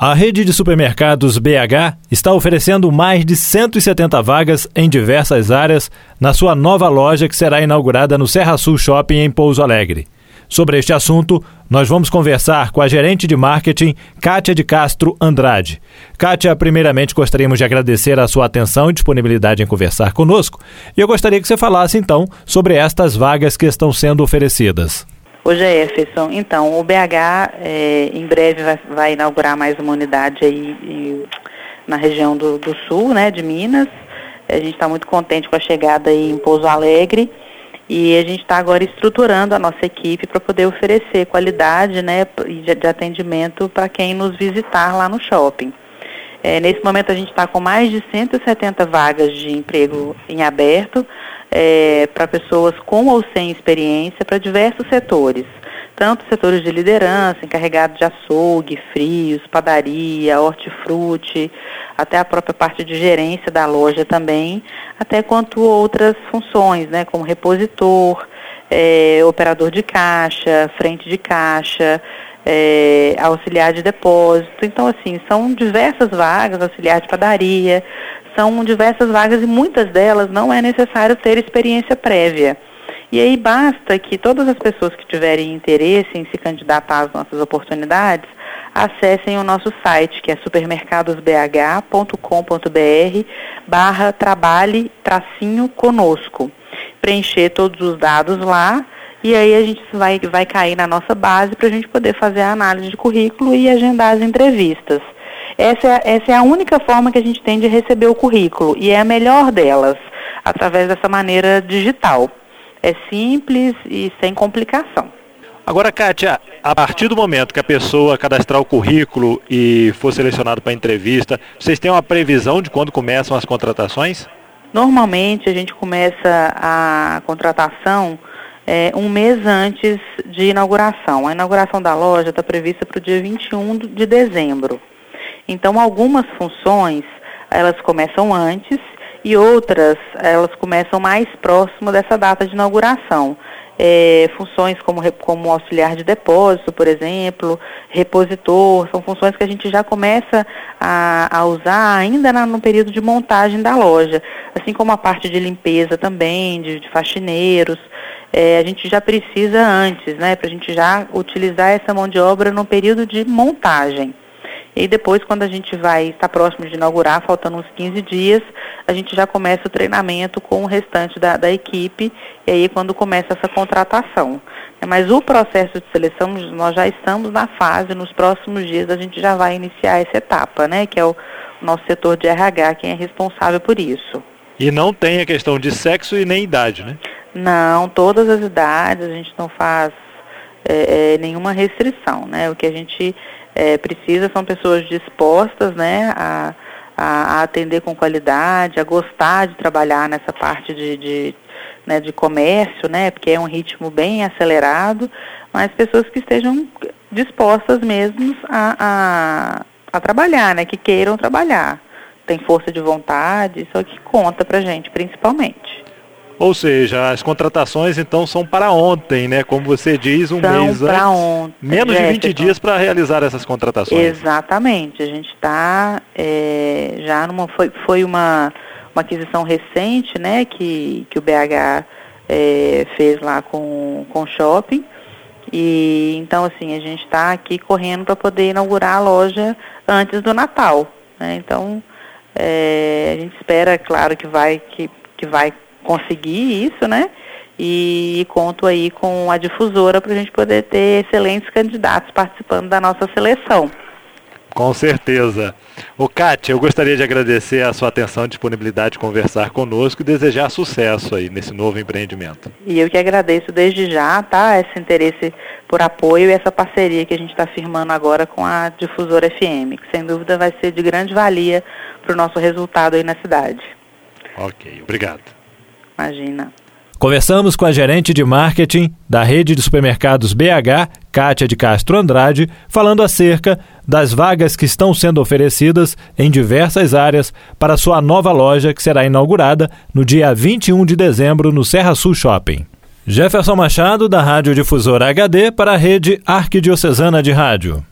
A rede de supermercados BH está oferecendo mais de 170 vagas em diversas áreas na sua nova loja que será inaugurada no Serra Sul Shopping em Pouso Alegre. Sobre este assunto, nós vamos conversar com a gerente de marketing, Kátia de Castro Andrade. Kátia, primeiramente gostaríamos de agradecer a sua atenção e disponibilidade em conversar conosco. E eu gostaria que você falasse então sobre estas vagas que estão sendo oferecidas. Ô Jefferson, então, o BH é, em breve vai, vai, inaugurar mais uma unidade aí em, na região do, do, sul, né, de Minas. A gente está muito contente com a chegada aí em Pouso Alegre e a gente está agora estruturando a nossa equipe para poder oferecer qualidade né, de, de atendimento para quem nos visitar lá no shopping. É, nesse momento a gente está com mais de 170 vagas de emprego em aberto é, para pessoas com ou sem experiência para diversos setores, tanto setores de liderança, encarregados de açougue, frios, padaria, hortifruti, até a própria parte de gerência da loja também, até quanto outras funções, né, como repositor, é, operador de caixa, frente de caixa, é, auxiliar de depósito. Então, assim, são diversas vagas, auxiliar de padaria, são diversas vagas e muitas delas não é necessário ter experiência prévia. E aí basta que todas as pessoas que tiverem interesse em se candidatar às nossas oportunidades acessem o nosso site, que é supermercadosbh.com.br barra trabalhe tracinho conosco. Preencher todos os dados lá e aí a gente vai, vai cair na nossa base para a gente poder fazer a análise de currículo e agendar as entrevistas. Essa é, essa é a única forma que a gente tem de receber o currículo e é a melhor delas, através dessa maneira digital. É simples e sem complicação. Agora, Kátia, a partir do momento que a pessoa cadastrar o currículo e for selecionado para entrevista, vocês têm uma previsão de quando começam as contratações? Normalmente a gente começa a contratação é, um mês antes de inauguração. A inauguração da loja está prevista para o dia 21 de dezembro. Então, algumas funções, elas começam antes e outras, elas começam mais próximo dessa data de inauguração. É, funções como, como auxiliar de depósito, por exemplo, repositor, são funções que a gente já começa a, a usar ainda na, no período de montagem da loja, assim como a parte de limpeza também, de, de faxineiros, é, a gente já precisa antes, né, para a gente já utilizar essa mão de obra no período de montagem. E depois, quando a gente vai estar próximo de inaugurar, faltando uns 15 dias, a gente já começa o treinamento com o restante da, da equipe, e aí quando começa essa contratação. Mas o processo de seleção, nós já estamos na fase, nos próximos dias a gente já vai iniciar essa etapa, né? Que é o nosso setor de RH quem é responsável por isso. E não tem a questão de sexo e nem idade, né? Não, todas as idades, a gente não faz é, é, nenhuma restrição, né? O que a gente é, precisa são pessoas dispostas, né, a, a, a, atender com qualidade, a gostar de trabalhar nessa parte de, de, né, de comércio, né, porque é um ritmo bem acelerado, mas pessoas que estejam dispostas mesmo a, a, a trabalhar, né, que queiram trabalhar. Tem força de vontade, isso é o que conta pra gente, principalmente. Ou seja, as contratações então são para ontem, né? Como você diz, um são mês antes. Ontem, menos de 20 dias para realizar essas contratações. Exatamente. A gente está é, já numa. Foi, foi uma, uma aquisição recente, né? Que, que o BH é, fez lá com, com o shopping. E então assim, a gente está aqui correndo para poder inaugurar a loja antes do Natal. Né? Então, é, a gente espera, claro, que vai, que, que vai conseguir isso, né? E conto aí com a difusora para a gente poder ter excelentes candidatos participando da nossa seleção. Com certeza. O Kátia, eu gostaria de agradecer a sua atenção e disponibilidade de conversar conosco e desejar sucesso aí nesse novo empreendimento. E eu que agradeço desde já, tá? Esse interesse por apoio e essa parceria que a gente está firmando agora com a Difusora FM, que sem dúvida vai ser de grande valia para o nosso resultado aí na cidade. Ok, obrigado. Imagina. Conversamos com a gerente de marketing da rede de supermercados BH, Kátia de Castro Andrade, falando acerca das vagas que estão sendo oferecidas em diversas áreas para sua nova loja que será inaugurada no dia 21 de dezembro no Serra Sul Shopping. Jefferson Machado, da Rádio Difusora HD, para a rede Arquidiocesana de Rádio.